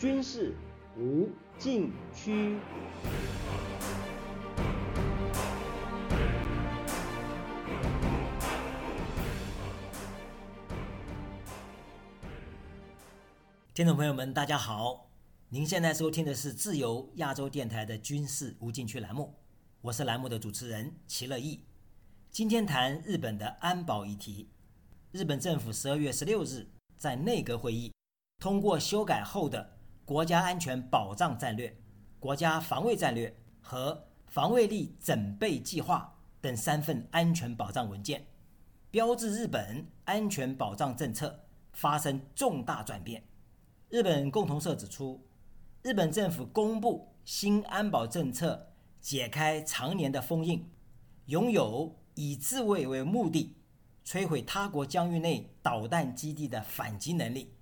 军事无禁区。听众朋友们，大家好！您现在收听的是自由亚洲电台的军事无禁区栏目，我是栏目的主持人齐乐意。今天谈日本的安保议题。日本政府十二月十六日在内阁会议。通过修改后的国家安全保障战略、国家防卫战略和防卫力整备计划等三份安全保障文件，标志日本安全保障政策发生重大转变。日本共同社指出，日本政府公布新安保政策，解开常年的封印，拥有以自卫为目的摧毁他国疆域内导弹基地的反击能力。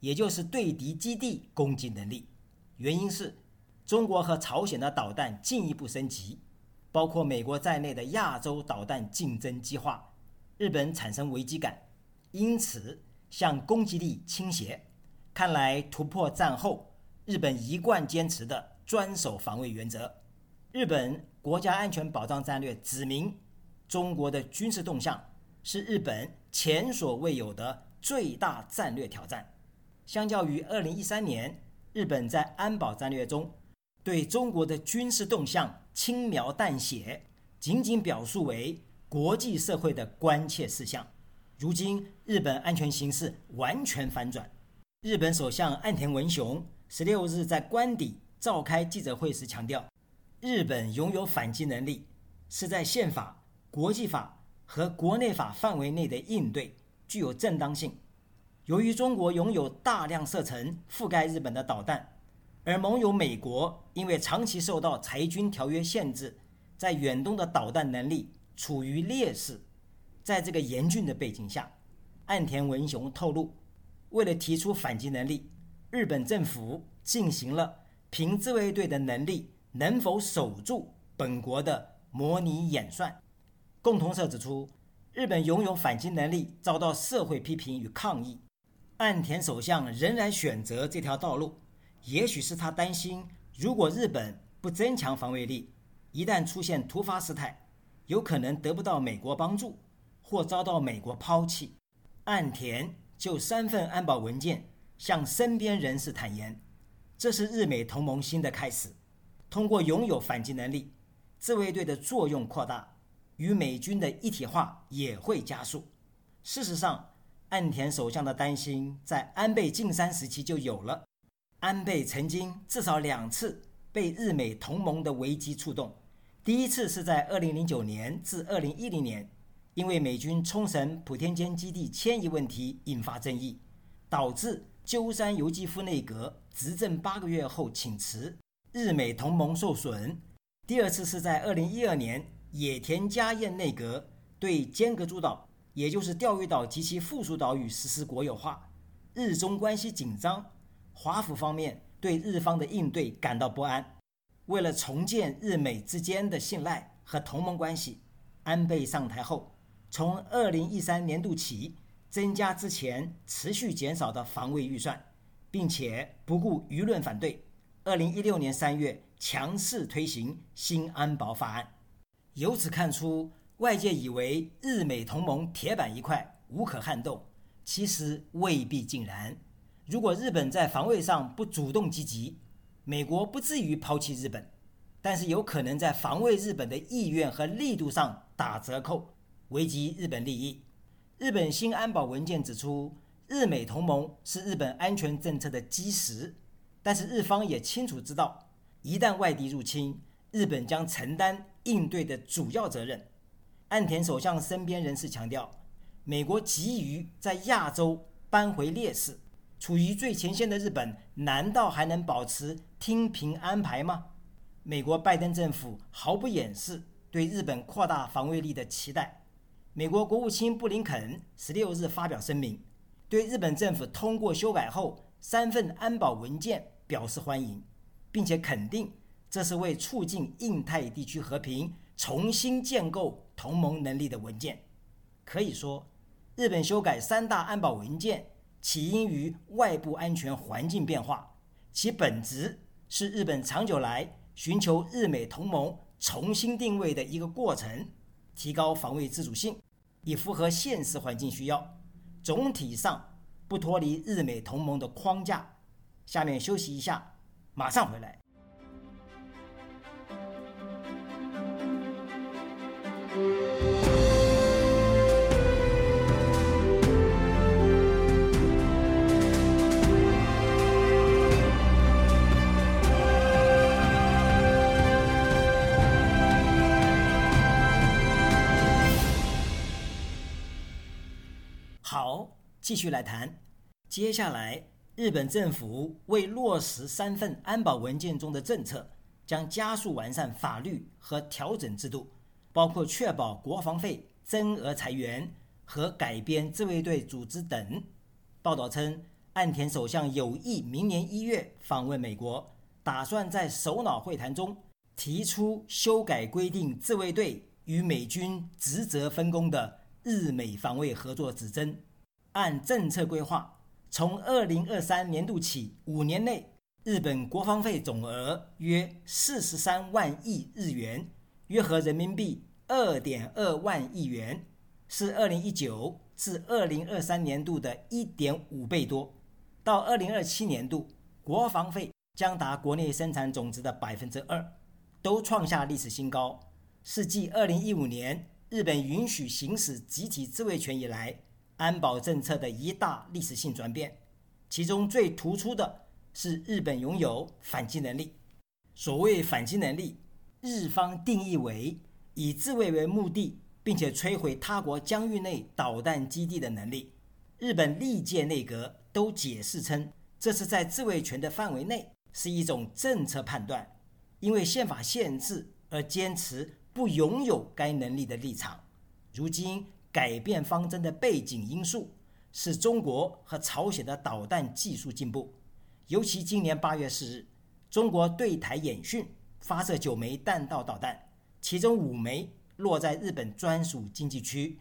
也就是对敌基地攻击能力，原因是中国和朝鲜的导弹进一步升级，包括美国在内的亚洲导弹竞争激化，日本产生危机感，因此向攻击力倾斜。看来突破战后日本一贯坚持的专守防卫原则。日本国家安全保障战略指明，中国的军事动向是日本前所未有的最大战略挑战。相较于二零一三年，日本在安保战略中对中国的军事动向轻描淡写，仅仅表述为国际社会的关切事项。如今，日本安全形势完全反转。日本首相岸田文雄十六日在官邸召开记者会时强调，日本拥有反击能力，是在宪法、国际法和国内法范围内的应对具有正当性。由于中国拥有大量射程覆盖日本的导弹，而盟友美国因为长期受到裁军条约限制，在远东的导弹能力处于劣势。在这个严峻的背景下，岸田文雄透露，为了提出反击能力，日本政府进行了凭自卫队的能力能否守住本国的模拟演算。共同社指出，日本拥有反击能力遭到社会批评与抗议。岸田首相仍然选择这条道路，也许是他担心，如果日本不增强防卫力，一旦出现突发事态，有可能得不到美国帮助，或遭到美国抛弃。岸田就三份安保文件向身边人士坦言，这是日美同盟新的开始。通过拥有反击能力，自卫队的作用扩大，与美军的一体化也会加速。事实上。岸田首相的担心在安倍晋三时期就有了。安倍曾经至少两次被日美同盟的危机触动。第一次是在2009年至2010年，因为美军冲绳普天间基地迁移问题引发争议，导致鸠山由纪夫内阁执政八个月后请辞，日美同盟受损。第二次是在2012年野田佳彦内阁对尖阁诸岛。也就是钓鱼岛及其附属岛屿实施国有化，日中关系紧张，华府方面对日方的应对感到不安。为了重建日美之间的信赖和同盟关系，安倍上台后，从二零一三年度起增加之前持续减少的防卫预算，并且不顾舆论反对，二零一六年三月强势推行新安保法案。由此看出。外界以为日美同盟铁板一块，无可撼动，其实未必尽然。如果日本在防卫上不主动积极，美国不至于抛弃日本，但是有可能在防卫日本的意愿和力度上打折扣，危及日本利益。日本新安保文件指出，日美同盟是日本安全政策的基石，但是日方也清楚知道，一旦外敌入侵，日本将承担应对的主要责任。岸田首相身边人士强调，美国急于在亚洲扳回劣势，处于最前线的日本难道还能保持听凭安排吗？美国拜登政府毫不掩饰对日本扩大防卫力的期待。美国国务卿布林肯十六日发表声明，对日本政府通过修改后三份安保文件表示欢迎，并且肯定这是为促进印太地区和平。重新建构同盟能力的文件，可以说，日本修改三大安保文件起因于外部安全环境变化，其本质是日本长久来寻求日美同盟重新定位的一个过程，提高防卫自主性，以符合现实环境需要。总体上不脱离日美同盟的框架。下面休息一下，马上回来。好，继续来谈。接下来，日本政府为落实三份安保文件中的政策，将加速完善法律和调整制度，包括确保国防费增额裁员和改编自卫队组织等。报道称，岸田首相有意明年一月访问美国，打算在首脑会谈中提出修改规定自卫队与美军职责分工的日美防卫合作指针。按政策规划，从二零二三年度起五年内，日本国防费总额约四十三万亿日元，约合人民币二点二万亿元，是二零一九至二零二三年度的一点五倍多。到二零二七年度，国防费将达国内生产总值的百分之二，都创下历史新高，是继二零一五年日本允许行使集体自卫权以来。安保政策的一大历史性转变，其中最突出的是日本拥有反击能力。所谓反击能力，日方定义为以自卫为目的，并且摧毁他国疆域内导弹基地的能力。日本历届内阁都解释称，这是在自卫权的范围内，是一种政策判断，因为宪法限制而坚持不拥有该能力的立场。如今。改变方针的背景因素是中国和朝鲜的导弹技术进步，尤其今年八月四日，中国对台演训发射九枚弹道导弹，其中五枚落在日本专属经济区，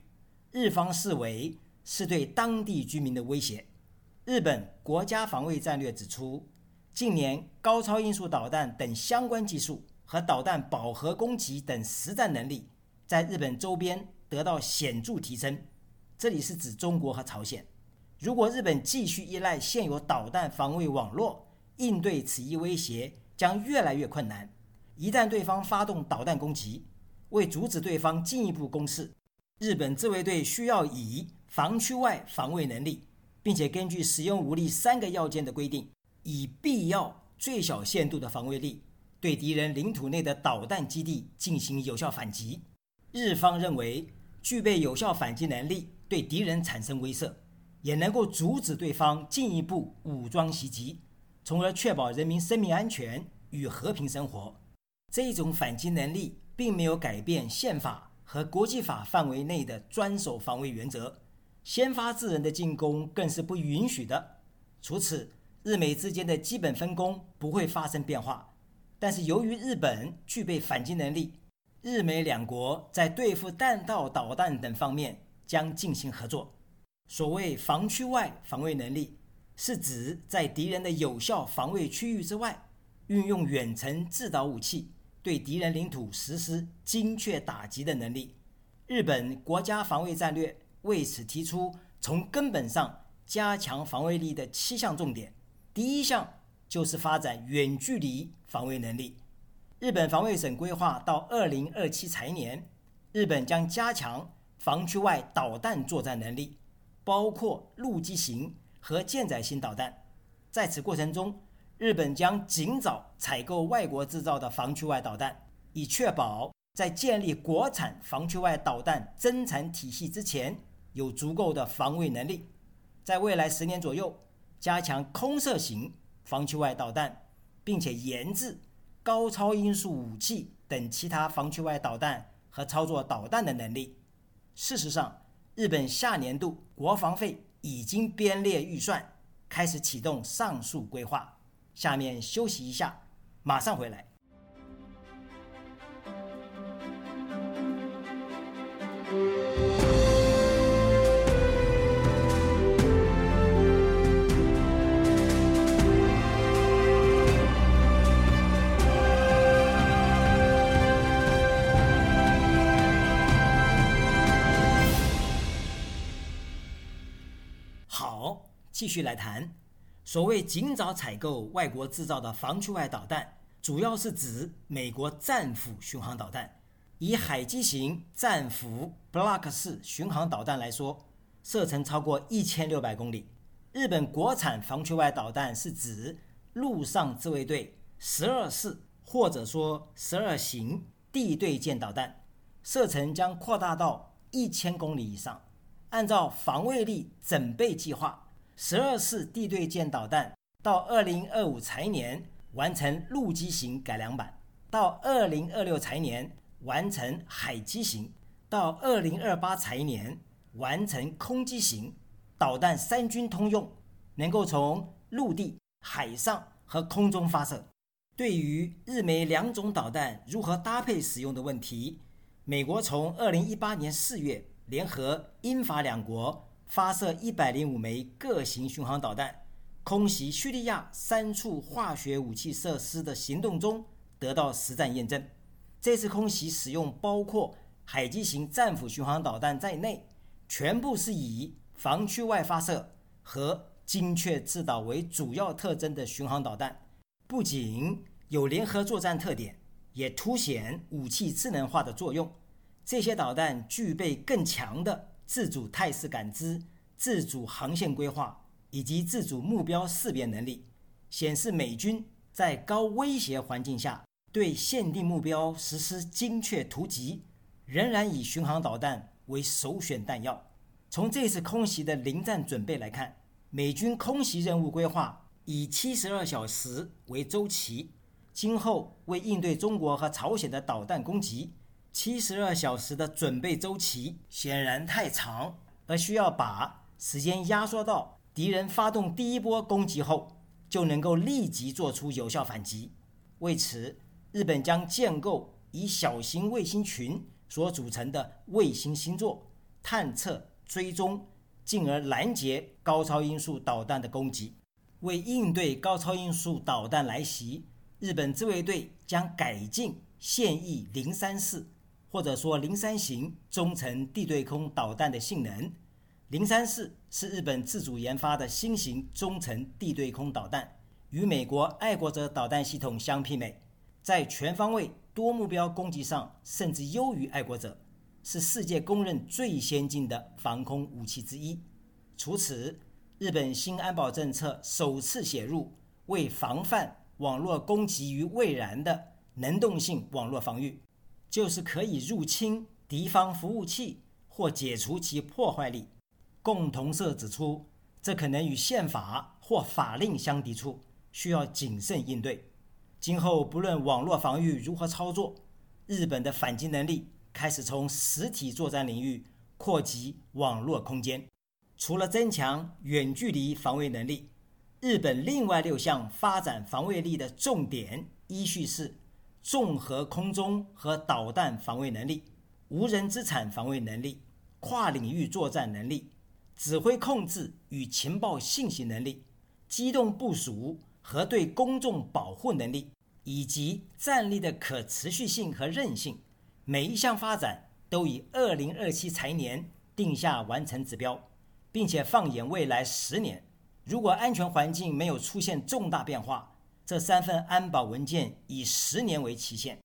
日方视为是对当地居民的威胁。日本国家防卫战略指出，近年高超音速导弹等相关技术和导弹饱和攻击等实战能力在日本周边。得到显著提升，这里是指中国和朝鲜。如果日本继续依赖现有导弹防卫网络应对此一威胁，将越来越困难。一旦对方发动导弹攻击，为阻止对方进一步攻势，日本自卫队需要以防区外防卫能力，并且根据使用武力三个要件的规定，以必要最小限度的防卫力，对敌人领土内的导弹基地进行有效反击。日方认为，具备有效反击能力，对敌人产生威慑，也能够阻止对方进一步武装袭击，从而确保人民生命安全与和平生活。这种反击能力并没有改变宪法和国际法范围内的专守防卫原则，先发制人的进攻更是不允许的。除此，日美之间的基本分工不会发生变化，但是由于日本具备反击能力。日美两国在对付弹道导弹等方面将进行合作。所谓防区外防卫能力，是指在敌人的有效防卫区域之外，运用远程制导武器对敌人领土实施精确打击的能力。日本国家防卫战略为此提出从根本上加强防卫力的七项重点，第一项就是发展远距离防卫能力。日本防卫省规划到二零二七财年，日本将加强防区外导弹作战能力，包括陆基型和舰载型导弹。在此过程中，日本将尽早采购外国制造的防区外导弹，以确保在建立国产防区外导弹增产体系之前，有足够的防卫能力。在未来十年左右，加强空射型防区外导弹，并且研制。高超音速武器等其他防区外导弹和操作导弹的能力。事实上，日本下年度国防费已经编列预算，开始启动上述规划。下面休息一下马上回来。好继续来谈。所谓尽早采购外国制造的防区外导弹，主要是指美国战斧巡航导弹。以海基型战斧 Block 式巡航导弹来说，射程超过一千六百公里。日本国产防区外导弹是指陆上自卫队十二式或者说十二型地对舰导弹，射程将扩大到一千公里以上。按照防卫力整备计划，十二式地对舰导弹到二零二五财年完成陆基型改良版，到二零二六财年。完成海基型，到二零二八财年完成空基型导弹三军通用，能够从陆地、海上和空中发射。对于日美两种导弹如何搭配使用的问题，美国从二零一八年四月联合英法两国发射一百零五枚各型巡航导弹，空袭叙利亚三处化学武器设施的行动中得到实战验证。这次空袭使用包括海基型战斧巡航导弹在内，全部是以防区外发射和精确制导为主要特征的巡航导弹，不仅有联合作战特点，也凸显武器智能化的作用。这些导弹具备更强的自主态势感知、自主航线规划以及自主目标识别能力，显示美军在高威胁环境下。对限定目标实施精确突击，仍然以巡航导弹为首选弹药。从这次空袭的临战准备来看，美军空袭任务规划以七十二小时为周期，今后为应对中国和朝鲜的导弹攻击，七十二小时的准备周期显然太长，而需要把时间压缩到敌人发动第一波攻击后，就能够立即做出有效反击。为此，日本将建构以小型卫星群所组成的卫星星座，探测、追踪，进而拦截高超音速导弹的攻击。为应对高超音速导弹来袭，日本自卫队将改进现役零三式或者说零三型中程地对空导弹的性能。零三式是日本自主研发的新型中程地对空导弹，与美国爱国者导弹系统相媲美。在全方位多目标攻击上，甚至优于爱国者，是世界公认最先进的防空武器之一。除此，日本新安保政策首次写入为防范网络攻击于未然的能动性网络防御，就是可以入侵敌方服务器或解除其破坏力。共同社指出，这可能与宪法或法令相抵触，需要谨慎应对。今后不论网络防御如何操作，日本的反击能力开始从实体作战领域扩及网络空间。除了增强远距离防卫能力，日本另外六项发展防卫力的重点依序是：综合空中和导弹防卫能力、无人资产防卫能力、跨领域作战能力、指挥控制与情报信息能力、机动部署和对公众保护能力。以及战力的可持续性和韧性，每一项发展都以二零二七财年定下完成指标，并且放眼未来十年，如果安全环境没有出现重大变化，这三份安保文件以十年为期限。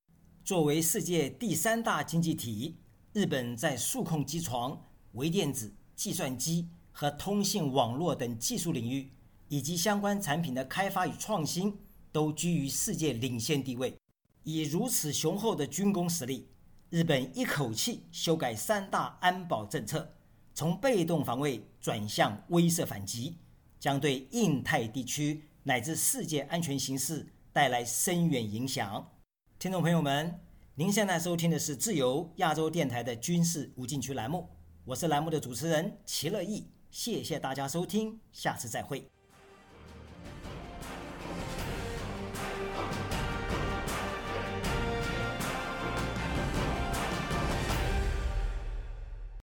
作为世界第三大经济体，日本在数控机床、微电子、计算机和通信网络等技术领域，以及相关产品的开发与创新。都居于世界领先地位，以如此雄厚的军工实力，日本一口气修改三大安保政策，从被动防卫转向威慑反击，将对印太地区乃至世界安全形势带来深远影响。听众朋友们，您现在收听的是自由亚洲电台的军事无禁区栏目，我是栏目的主持人齐乐意，谢谢大家收听，下次再会。